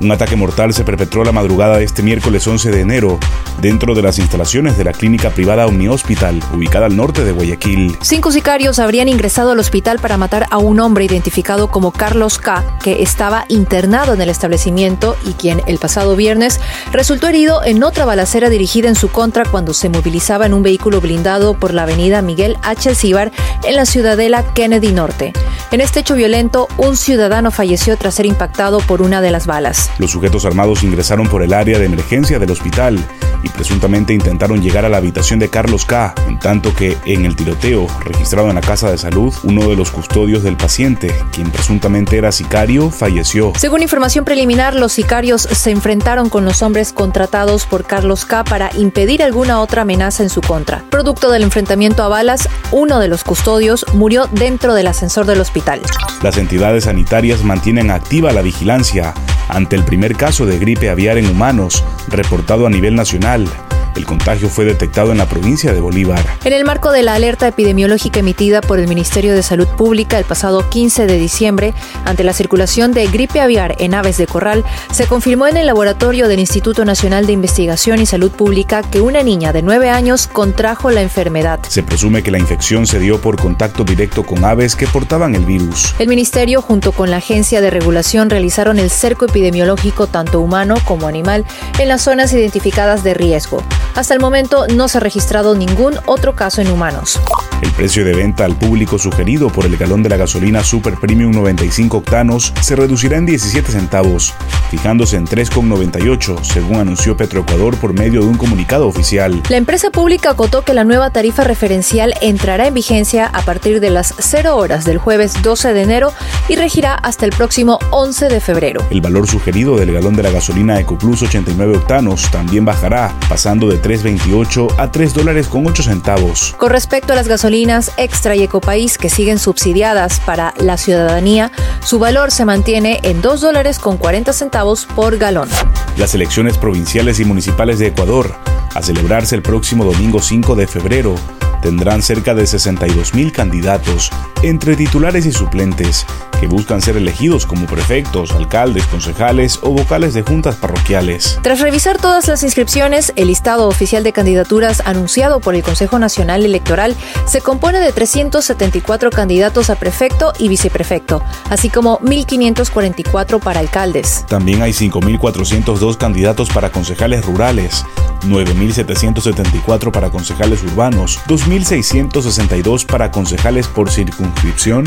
Un ataque mortal se perpetró la madrugada de este miércoles 11 de enero dentro de las instalaciones de la clínica privada Omni Hospital, ubicada al norte de Guayaquil. Cinco sicarios habrían ingresado al hospital para matar a un hombre identificado como Carlos K., que estaba internado en el establecimiento y quien el pasado viernes resultó herido en otra balacera dirigida en su contra cuando se movilizaba en un vehículo blindado por la avenida Miguel H. Alcíbar en la ciudadela Kennedy Norte. En este hecho violento, un ciudadano falleció tras ser impactado por una de las balas. Los sujetos armados ingresaron por el área de emergencia del hospital y presuntamente intentaron llegar a la habitación de Carlos K., en tanto que en el tiroteo registrado en la casa de salud, uno de los custodios del paciente, quien presuntamente era sicario, falleció. Según información preliminar, los sicarios se enfrentaron con los hombres contratados por Carlos K. para impedir alguna otra amenaza en su contra. Producto del enfrentamiento a balas, uno de los custodios murió dentro del ascensor del hospital. Las entidades sanitarias mantienen activa la vigilancia ante el primer caso de gripe aviar en humanos reportado a nivel nacional. El contagio fue detectado en la provincia de Bolívar. En el marco de la alerta epidemiológica emitida por el Ministerio de Salud Pública el pasado 15 de diciembre ante la circulación de gripe aviar en aves de corral, se confirmó en el laboratorio del Instituto Nacional de Investigación y Salud Pública que una niña de 9 años contrajo la enfermedad. Se presume que la infección se dio por contacto directo con aves que portaban el virus. El ministerio, junto con la Agencia de Regulación, realizaron el cerco epidemiológico tanto humano como animal en las zonas identificadas de riesgo. Hasta el momento no se ha registrado ningún otro caso en humanos. El precio de venta al público sugerido por el galón de la gasolina Super Premium 95 octanos se reducirá en 17 centavos, fijándose en 3,98, según anunció Petroecuador por medio de un comunicado oficial. La empresa pública acotó que la nueva tarifa referencial entrará en vigencia a partir de las 0 horas del jueves 12 de enero y regirá hasta el próximo 11 de febrero. El valor sugerido del galón de la gasolina EcoPlus 89 octanos también bajará, pasando de 3.28 a 3 dólares con 8 centavos. Con respecto a las gasolinas Extra y Ecopaís que siguen subsidiadas para la ciudadanía, su valor se mantiene en 2 dólares con 40 centavos por galón. Las elecciones provinciales y municipales de Ecuador, a celebrarse el próximo domingo 5 de febrero, tendrán cerca de 62 mil candidatos entre titulares y suplentes que buscan ser elegidos como prefectos, alcaldes, concejales o vocales de juntas parroquiales. Tras revisar todas las inscripciones, el listado oficial de candidaturas anunciado por el Consejo Nacional Electoral se compone de 374 candidatos a prefecto y viceprefecto, así como 1.544 para alcaldes. También hay 5.402 candidatos para concejales rurales, 9.774 para concejales urbanos, 2.662 para concejales por circunscripción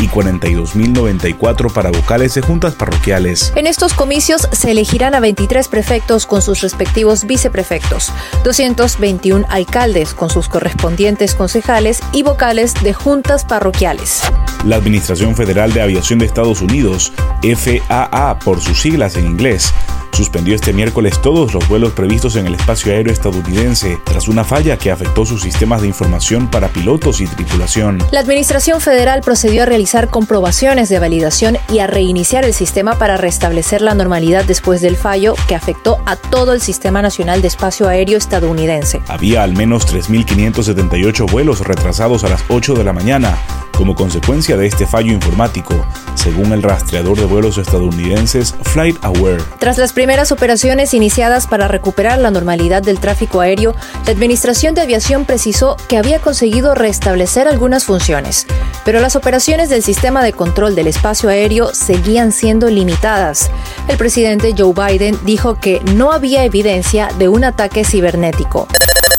y 42.094 para vocales de juntas parroquiales. En estos comicios se elegirán a 23 prefectos con sus respectivos viceprefectos, 221 alcaldes con sus correspondientes concejales y vocales de juntas parroquiales. La Administración Federal de Aviación de Estados Unidos, FAA por sus siglas en inglés, suspendió este miércoles todos los vuelos previstos en el espacio aéreo estadounidense tras una falla que afectó sus sistemas de información para pilotos y tripulación. La Administración Federal procedió a realizar comprobaciones de validación y a reiniciar el sistema para restablecer la normalidad después del fallo que afectó a todo el Sistema Nacional de Espacio Aéreo estadounidense. Había al menos 3.578 vuelos retrasados a las 8 de la mañana como consecuencia de este fallo informático, según el rastreador de vuelos estadounidenses FlightAware. Tras las primeras operaciones iniciadas para recuperar la normalidad del tráfico aéreo, la Administración de Aviación precisó que había conseguido restablecer algunas funciones, pero las operaciones del sistema de control del espacio aéreo seguían siendo limitadas. El presidente Joe Biden dijo que no había evidencia de un ataque cibernético.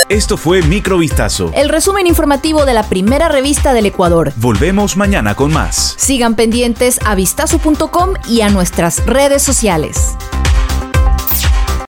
Esto fue Microvistazo. El resumen informativo de la primera revista del Ecuador. Volvemos mañana con más. Sigan pendientes a vistazo.com y a nuestras redes sociales.